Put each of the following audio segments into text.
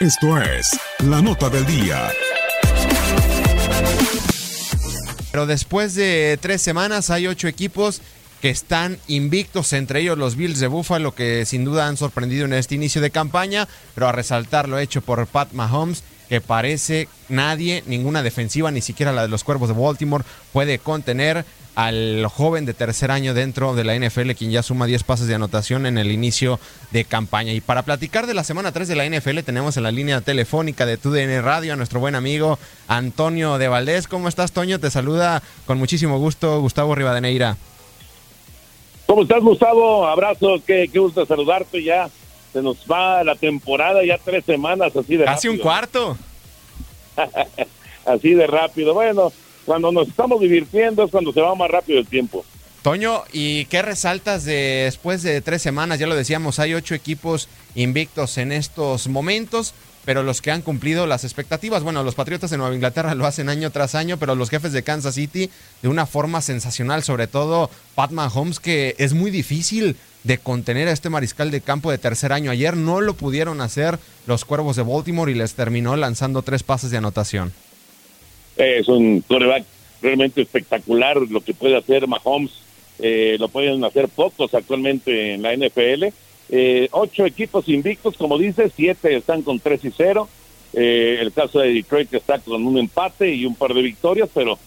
Esto es la nota del día. Pero después de tres semanas hay ocho equipos que están invictos, entre ellos los Bills de Buffalo, que sin duda han sorprendido en este inicio de campaña, pero a resaltar lo hecho por Pat Mahomes, que parece nadie, ninguna defensiva, ni siquiera la de los Cuervos de Baltimore, puede contener al joven de tercer año dentro de la NFL, quien ya suma 10 pases de anotación en el inicio de campaña. Y para platicar de la semana 3 de la NFL, tenemos en la línea telefónica de TUDN Radio a nuestro buen amigo Antonio de Valdés. ¿Cómo estás, Toño? Te saluda con muchísimo gusto Gustavo Rivadeneira. ¿Cómo estás, Gustavo? Abrazo, qué, qué gusto saludarte ya. Se nos va la temporada, ya tres semanas así de Casi un cuarto. así de rápido. Bueno, cuando nos estamos divirtiendo es cuando se va más rápido el tiempo. Toño, ¿y qué resaltas de después de tres semanas? Ya lo decíamos, hay ocho equipos invictos en estos momentos, pero los que han cumplido las expectativas, bueno, los Patriotas de Nueva Inglaterra lo hacen año tras año, pero los jefes de Kansas City de una forma sensacional, sobre todo Pat Mahomes, que es muy difícil de contener a este mariscal de campo de tercer año. Ayer no lo pudieron hacer los Cuervos de Baltimore y les terminó lanzando tres pases de anotación. Es un coreback realmente espectacular lo que puede hacer Mahomes. Eh, lo pueden hacer pocos actualmente en la NFL. Eh, ocho equipos invictos, como dices, siete están con tres y cero. Eh, el caso de Detroit está con un empate y un par de victorias, pero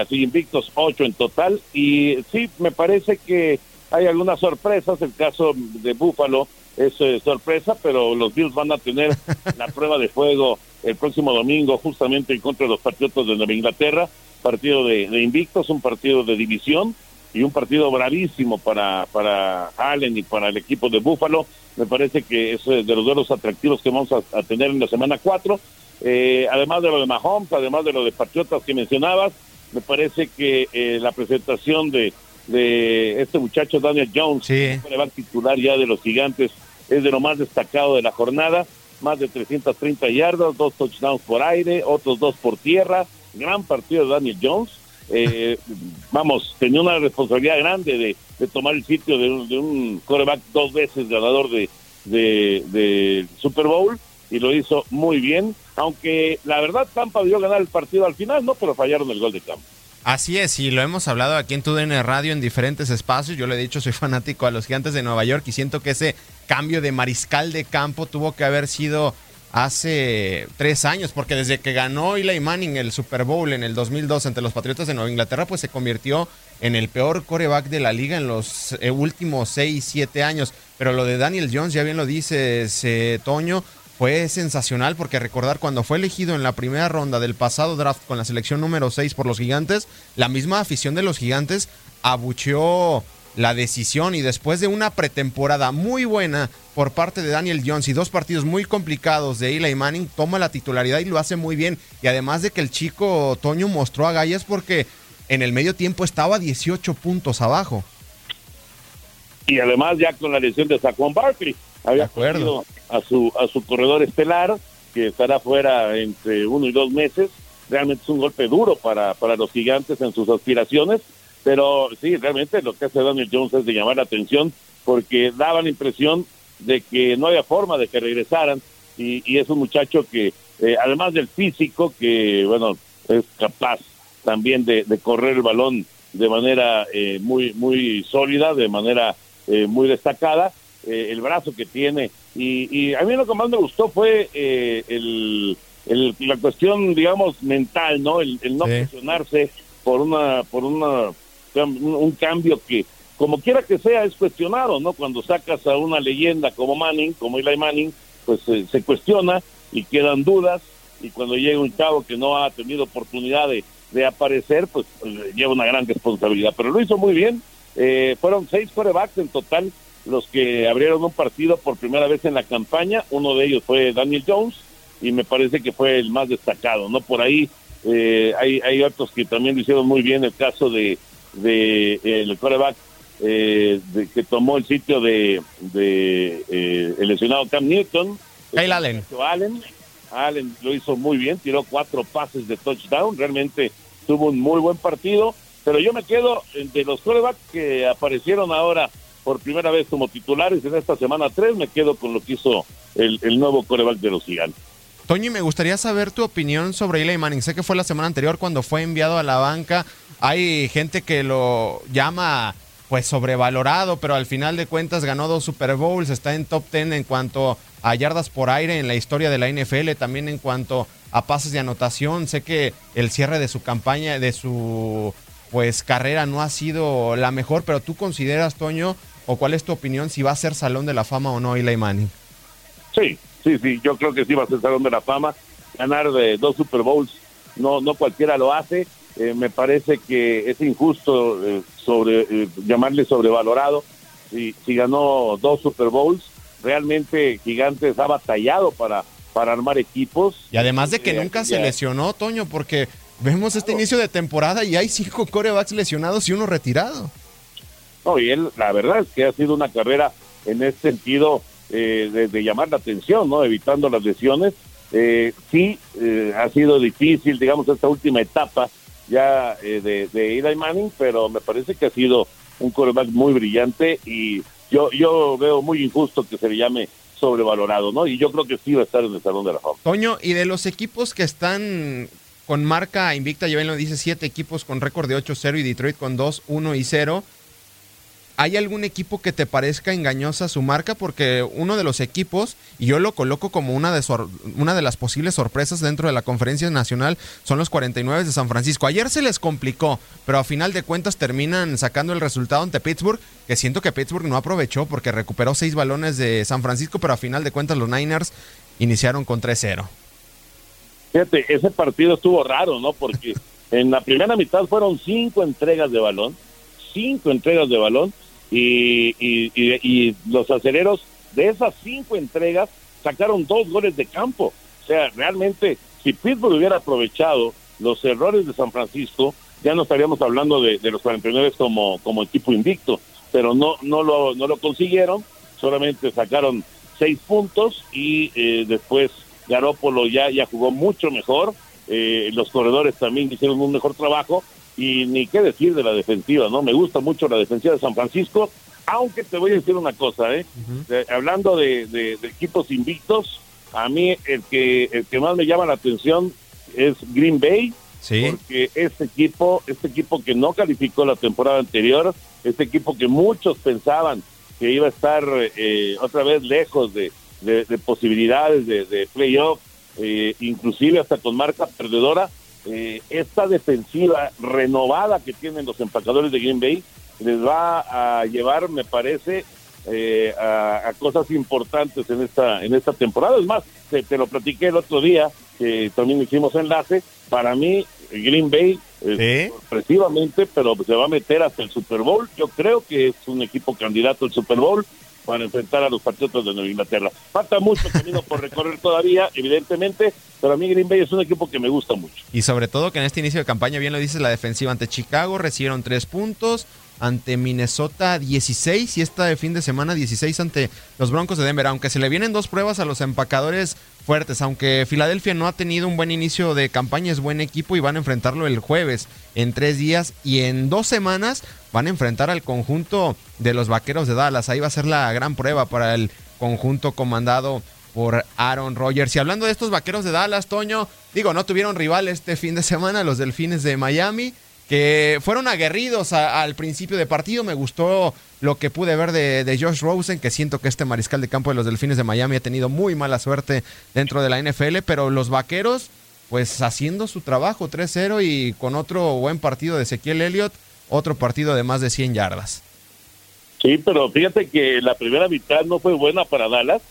así invictos ocho en total. Y sí, me parece que hay algunas sorpresas. El caso de Buffalo es sorpresa, pero los Bills van a tener la prueba de fuego el próximo domingo justamente en contra de los Patriotas de Nueva Inglaterra, partido de, invictos, un partido de división y un partido bravísimo para, para Allen y para el equipo de Búfalo. Me parece que es de los duelos atractivos que vamos a, tener en la semana 4. Eh, además de lo de Mahomes, además de lo de Patriotas que mencionabas, me parece que eh, la presentación de, de este muchacho Daniel Jones, sí. que va a titular ya de los gigantes, es de lo más destacado de la jornada más de 330 yardas, dos touchdowns por aire, otros dos por tierra. Gran partido de Daniel Jones. Eh, vamos, tenía una responsabilidad grande de, tomar el sitio de un, de quarterback dos veces ganador de, de, Super Bowl y lo hizo muy bien. Aunque la verdad Tampa dio ganar el partido al final, no, pero fallaron el gol de campo. Así es, y lo hemos hablado aquí en TUDN Radio en diferentes espacios. Yo le he dicho, soy fanático a los gigantes de Nueva York y siento que ese cambio de mariscal de campo tuvo que haber sido hace tres años, porque desde que ganó Eli Manning el Super Bowl en el 2002 ante los Patriotas de Nueva Inglaterra, pues se convirtió en el peor coreback de la liga en los eh, últimos seis, siete años. Pero lo de Daniel Jones, ya bien lo dice ese Toño, fue sensacional porque recordar cuando fue elegido en la primera ronda del pasado draft con la selección número 6 por los gigantes, la misma afición de los gigantes abucheó la decisión y después de una pretemporada muy buena por parte de Daniel Jones y dos partidos muy complicados de Eli Manning, toma la titularidad y lo hace muy bien. Y además de que el chico Toño mostró a Gallas porque en el medio tiempo estaba 18 puntos abajo. Y además ya con la lesión de Saquon Barkley, había perdido a su, a su corredor estelar, que estará fuera entre uno y dos meses. Realmente es un golpe duro para, para los gigantes en sus aspiraciones pero sí, realmente lo que hace Daniel Jones es de llamar la atención porque daba la impresión de que no había forma de que regresaran y, y es un muchacho que, eh, además del físico, que bueno, es capaz también de, correr el balón de manera eh, muy, muy sólida, de manera eh, muy destacada, el brazo que tiene. Y, y, a mí lo que más me gustó fue el, el, la cuestión, digamos, mental, ¿no? El, no presionarse por una, por una un cambio que, como quiera que sea, es cuestionado, ¿no? Cuando sacas a una leyenda como Manning, como Eli Manning, pues eh, se cuestiona y quedan dudas, y cuando llega un chavo que no ha tenido oportunidad de, aparecer, pues eh, lleva una gran responsabilidad. Pero lo hizo muy bien. Eh, fueron seis corebacks en total los que abrieron un partido por primera vez en la campaña. Uno de ellos fue Daniel Jones y me parece que fue el más destacado. No por ahí hay, hay otros que también lo hicieron muy bien. El caso de de eh, el coreback eh, que tomó el sitio de, de eh, el lesionado Cam Newton. Kyle Allen. Allen. Allen lo hizo muy bien, tiró cuatro pases de touchdown, realmente tuvo un muy buen partido, pero yo me quedo de los corebacks que aparecieron ahora por primera vez como titulares en esta semana 3, me quedo con lo que hizo el, nuevo coreback de los gigantes. Toño, me gustaría saber tu opinión sobre Eli Manning. Sé que fue la semana anterior cuando fue enviado a la banca. Hay gente que lo llama pues sobrevalorado, pero al final de cuentas ganó dos Super Bowls, está en top 10 en cuanto a yardas por aire en la historia de la NFL, también en cuanto a pases de anotación. Sé que el cierre de su campaña, de su pues carrera no ha sido la mejor, pero tú consideras, Toño, o cuál es tu opinión si va a ser Salón de la Fama o no Eli Manning? Sí, Sí, sí, yo creo que sí va a ser Salón de la Fama. Ganar de dos Super Bowls, no, no cualquiera lo hace. Eh, me parece que es injusto eh, sobre eh, llamarle sobrevalorado. Si, si ganó dos Super Bowls, realmente Gigantes ha batallado para, para armar equipos. Y además de que nunca se lesionó, Toño, porque vemos este inicio de temporada y hay cinco corebacks lesionados y uno retirado. No, y él, la verdad es que ha sido una carrera en ese sentido eh, de, llamar la atención, ¿no? Evitando las lesiones. Eh, sí, eh, ha sido difícil, digamos, esta última etapa ya de, de Eli Manning, pero me parece que ha sido un quarterback muy brillante y yo, yo veo muy injusto que se le llame sobrevalorado, ¿no? Y yo creo que sí va a estar en el Salón de la Fama. Toño, y de los equipos que están con marca invicta, ya ven lo dice, siete equipos con récord de 8-0 y Detroit con 2-1 y 0. ¿Hay algún equipo que te parezca engañosa su marca? Porque uno de los equipos, y yo lo coloco como una de, una de las posibles sorpresas dentro de la conferencia nacional, son los 49 de San Francisco. Ayer se les complicó, pero a final de cuentas terminan sacando el resultado ante Pittsburgh, que siento que Pittsburgh no aprovechó porque recuperó seis balones de San Francisco, pero a final de cuentas los Niners iniciaron con 3-0. Fíjate, ese partido estuvo raro, ¿no? Porque en la primera mitad fueron cinco entregas de balón, cinco entregas de balón, y, y, los aceleros de esas cinco entregas sacaron dos goles de campo. O sea, realmente, si Pittsburgh hubiera aprovechado los errores de San Francisco, ya no estaríamos hablando de, los 49 como, como equipo invicto, pero no, no, lo, no lo consiguieron, solamente sacaron seis puntos y eh, después Garópolo ya, ya jugó mucho mejor, eh, los corredores también hicieron un mejor trabajo y ni qué decir de la defensiva, ¿no? Me gusta mucho la defensiva de San Francisco, aunque te voy a decir una cosa, ¿eh? hablando de, equipos invictos, a mí el que, el que más me llama la atención es Green Bay, ¿Sí? porque este equipo, este equipo que no calificó la temporada anterior, este equipo que muchos pensaban que iba a estar eh, otra vez lejos de, de, posibilidades de, de playoff, eh, inclusive hasta con marca perdedora, eh, esta defensiva renovada que tienen los empacadores de Green Bay les va a llevar, me parece, eh, a, cosas importantes en esta en esta temporada. Es más, te, te, lo platiqué el otro día, que también hicimos enlace. Para mí, Green Bay, sorpresivamente, pero se va a meter hasta el Super Bowl. Yo creo que es un equipo candidato al Super Bowl para enfrentar a los Patriotas de Nueva Inglaterra. Falta mucho camino por recorrer todavía, evidentemente, pero a mí Green Bay es un equipo que me gusta mucho. Y sobre todo que en este inicio de campaña, bien lo dices, la defensiva ante Chicago recibieron tres puntos, ante Minnesota 16 y esta de fin de semana 16 ante los Broncos de Denver, aunque se le vienen dos pruebas a los empacadores fuertes, aunque Filadelfia no ha tenido un buen inicio de campaña, es buen equipo y van a enfrentarlo el jueves en tres días y en dos semanas van a enfrentar al conjunto de los Vaqueros de Dallas, ahí va a ser la gran prueba para el conjunto comandado por Aaron Rodgers. Y hablando de estos Vaqueros de Dallas, Toño, digo, no tuvieron rival este fin de semana, los Delfines de Miami que fueron aguerridos al principio de partido. Me gustó lo que pude ver de, Josh Rosen, que siento que este mariscal de campo de los Delfines de Miami ha tenido muy mala suerte dentro de la NFL, pero los Vaqueros, pues haciendo su trabajo 3-0 y con otro buen partido de Ezequiel Elliott, otro partido de más de 100 yardas. Sí, pero fíjate que la primera mitad no fue buena para Dallas.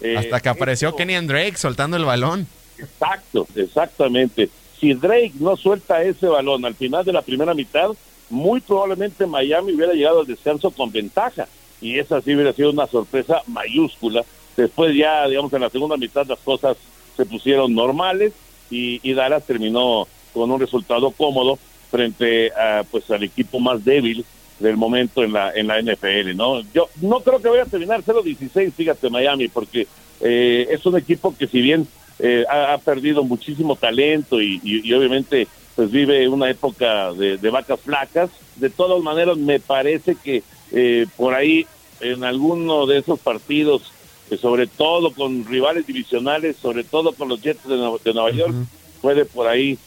Eh, Hasta que apareció Kenny Drake soltando el balón. Exacto, exactamente si Drake no suelta ese balón al final de la primera mitad, muy probablemente Miami hubiera llegado al descanso con ventaja. Y esa sí hubiera sido una sorpresa mayúscula. Después ya, digamos, en la segunda mitad las cosas se pusieron normales y, Dallas terminó con un resultado cómodo frente a, pues, al equipo más débil del momento en la en la NFL, ¿no? Yo no creo que vaya a terminar 0-16, fíjate, Miami, porque eh, es un equipo que si bien eh, ha, perdido muchísimo talento y, obviamente pues vive una época de, vacas flacas. De todas maneras, me parece que eh, por ahí en alguno de esos partidos, eh, sobre todo con rivales divisionales, sobre todo con los Jets de, Nueva, York, puede por ahí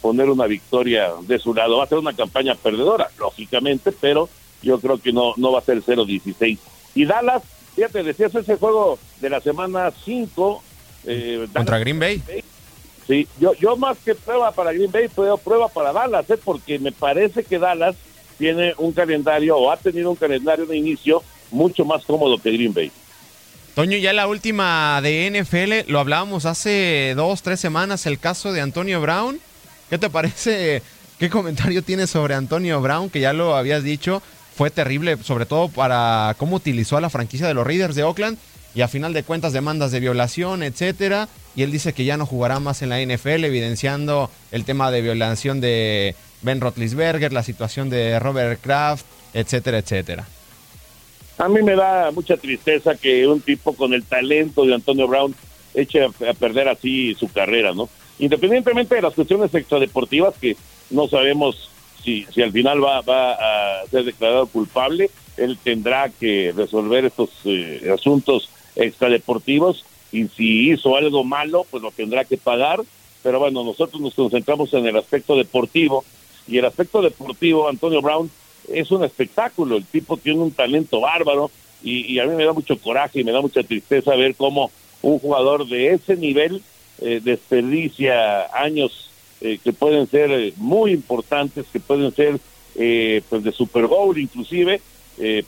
poner una victoria de su lado. Va a ser una campaña perdedora, lógicamente, pero yo creo que no, no va a ser 0-16. Y Dallas, fíjate, decías ese juego de la semana 5, eh, Contra Green Bay. Sí, yo, yo más que prueba para Green Bay, puedo prueba para Dallas, ¿eh? porque me parece que Dallas tiene un calendario o ha tenido un calendario de inicio mucho más cómodo que Green Bay. Toño, ya la última de NFL, lo hablábamos hace dos, tres semanas, el caso de Antonio Brown. ¿Qué te parece? ¿Qué comentario tienes sobre Antonio Brown? Que ya lo habías dicho, fue terrible, sobre todo para cómo utilizó a la franquicia de los Raiders de Oakland y a final de cuentas demandas de violación, etcétera, y él dice que ya no jugará más en la NFL, evidenciando el tema de violación de Ben Roethlisberger, la situación de Robert Kraft, etcétera, etcétera. A mí me da mucha tristeza que un tipo con el talento de Antonio Brown eche a, perder así su carrera, ¿no? Independientemente de las cuestiones extradeportivas que no sabemos si, si al final va, va a ser declarado culpable, él tendrá que resolver estos eh, asuntos extradeportivos y si hizo algo malo, pues lo tendrá que pagar. Pero bueno, nosotros nos concentramos en el aspecto deportivo y el aspecto deportivo, Antonio Brown, es un espectáculo. El tipo tiene un talento bárbaro y, a mí me da mucho coraje y me da mucha tristeza ver cómo un jugador de ese nivel eh, desperdicia años eh, que pueden ser eh, muy importantes, que pueden ser pues de Super Bowl inclusive,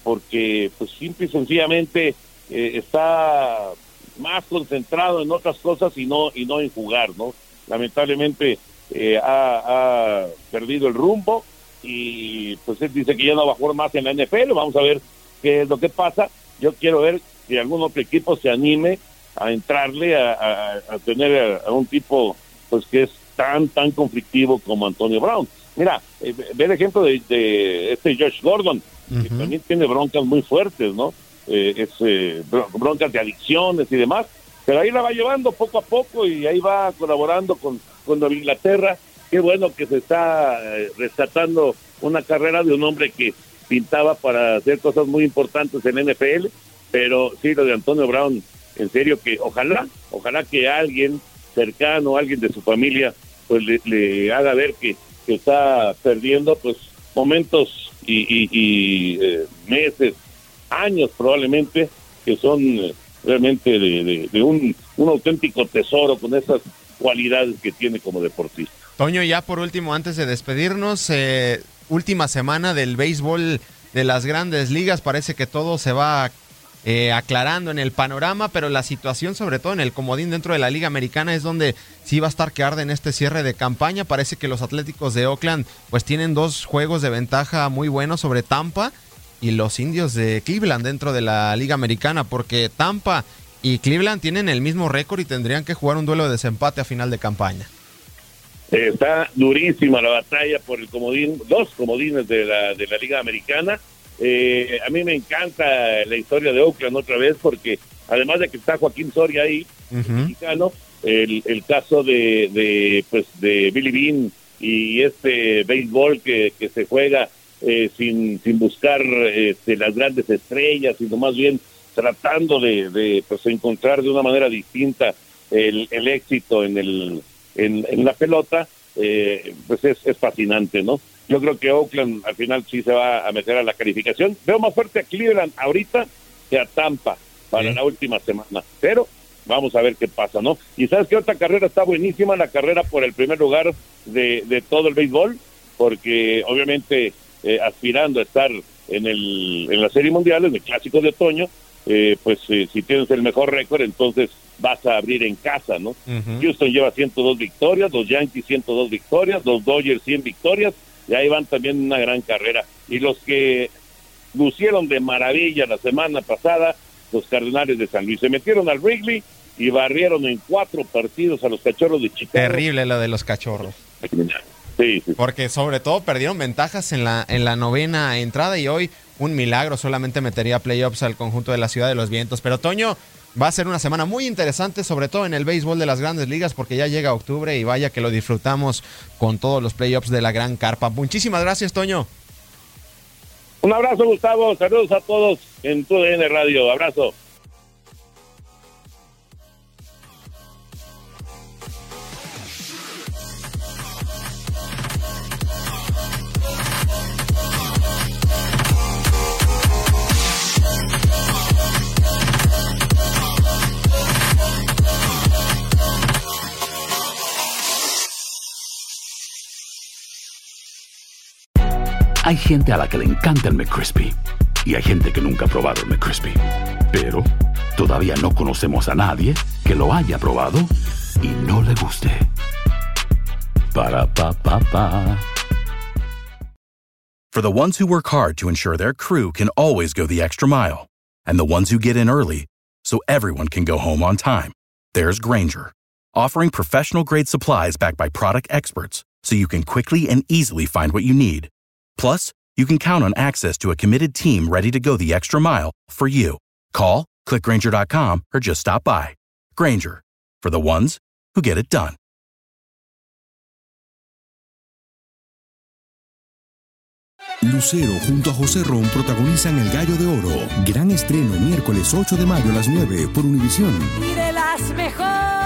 porque pues simple y sencillamente eh, está más concentrado en otras cosas y no y no en jugar, ¿no? Lamentablemente eh, ha, perdido el rumbo y pues él dice que ya no va a jugar más en la NFL. Vamos a ver qué es lo que pasa. Yo quiero ver si algún otro equipo se anime a entrarle a, tener a, un tipo pues que es tan tan conflictivo como Antonio Brown. Mira, eh, ve el ejemplo de, este Josh Gordon, que también tiene broncas muy fuertes, ¿no? Eh, es, eh, broncas de adicciones y demás, pero ahí la va llevando poco a poco y ahí va colaborando con, con Inglaterra. Qué bueno que se está eh, rescatando una carrera de un hombre que pintaba para hacer cosas muy importantes en NFL, pero sí, lo de Antonio Brown, en serio que ojalá, ojalá que alguien cercano, alguien de su familia, pues le, haga ver que, está perdiendo pues momentos y eh, meses años probablemente que son realmente de, un auténtico tesoro con esas cualidades que tiene como deportista. Toño, ya por último, antes de despedirnos, eh, última semana del béisbol de las grandes ligas, parece que todo se va eh, aclarando en el panorama, pero la situación, sobre todo en el comodín dentro de la Liga Americana, es donde sí va a estar que arde en este cierre de campaña. Parece que los Atléticos de Oakland pues tienen dos juegos de ventaja muy buenos sobre Tampa y los indios de Cleveland dentro de la Liga Americana, porque Tampa y Cleveland tienen el mismo récord y tendrían que jugar un duelo de desempate a final de campaña. Está durísima la batalla por el comodín, dos comodines de la, de la Liga Americana. Eh, a mí me encanta la historia de Oakland otra vez porque además de que está Joaquín Soria ahí, mexicano, el, el caso de, de, pues, de Billy Bean y este béisbol que, que se juega eh, sin, sin buscar este, las grandes estrellas, sino más bien tratando de, de pues, encontrar de una manera distinta el, el éxito en, el, en, en la pelota, eh, pues es, es fascinante, ¿no? Yo creo que Oakland al final sí se va a meter a la calificación. Veo más fuerte a Cleveland ahorita que a Tampa para la última semana. Pero vamos a ver qué pasa, ¿no? Y sabes que otra carrera está buenísima, la carrera por el primer lugar de, de todo el béisbol, porque obviamente eh, aspirando a estar en, el, en la Serie Mundial, en el Clásico de Otoño, eh, pues eh, si tienes el mejor récord, entonces vas a abrir en casa, ¿no? Houston lleva 102 victorias, los Yankees 102 victorias, los Dodgers 100 victorias, y ahí van también una gran carrera. Y los que lucieron de maravilla la semana pasada, los Cardenales de San Luis, se metieron al Wrigley y barrieron en cuatro partidos a los Cachorros de Chicago. Terrible lo de los Cachorros. Sí, sí. Porque sobre todo perdieron ventajas en la, en la novena entrada y hoy un milagro solamente metería playoffs al conjunto de la Ciudad de los Vientos. Pero Toño, va a ser una semana muy interesante, sobre todo en el béisbol de las grandes ligas, porque ya llega octubre y vaya que lo disfrutamos con todos los playoffs de la Gran Carpa. Muchísimas gracias, Toño. Un abrazo, Gustavo. Saludos a todos en tu DN Radio. Abrazo. Hay gente a la que le encanta el McCrispy y hay gente que nunca ha probado el McCrispy. Pero todavía no conocemos a nadie que lo haya probado y no le guste. Para pa pa pa. For the ones who work hard to ensure their crew can always go the extra mile, and the ones who get in early so everyone can go home on time, there's Granger, offering professional grade supplies backed by product experts so you can quickly and easily find what you need. Plus, you can count on access to a committed team ready to go the extra mile for you. Call, clickgranger.com, or just stop by. Granger, for the ones who get it done. Lucero junto a José Ron protagonizan El Gallo de Oro. Gran estreno miércoles 8 de mayo a las 9 por Univisión. Y de las mejores.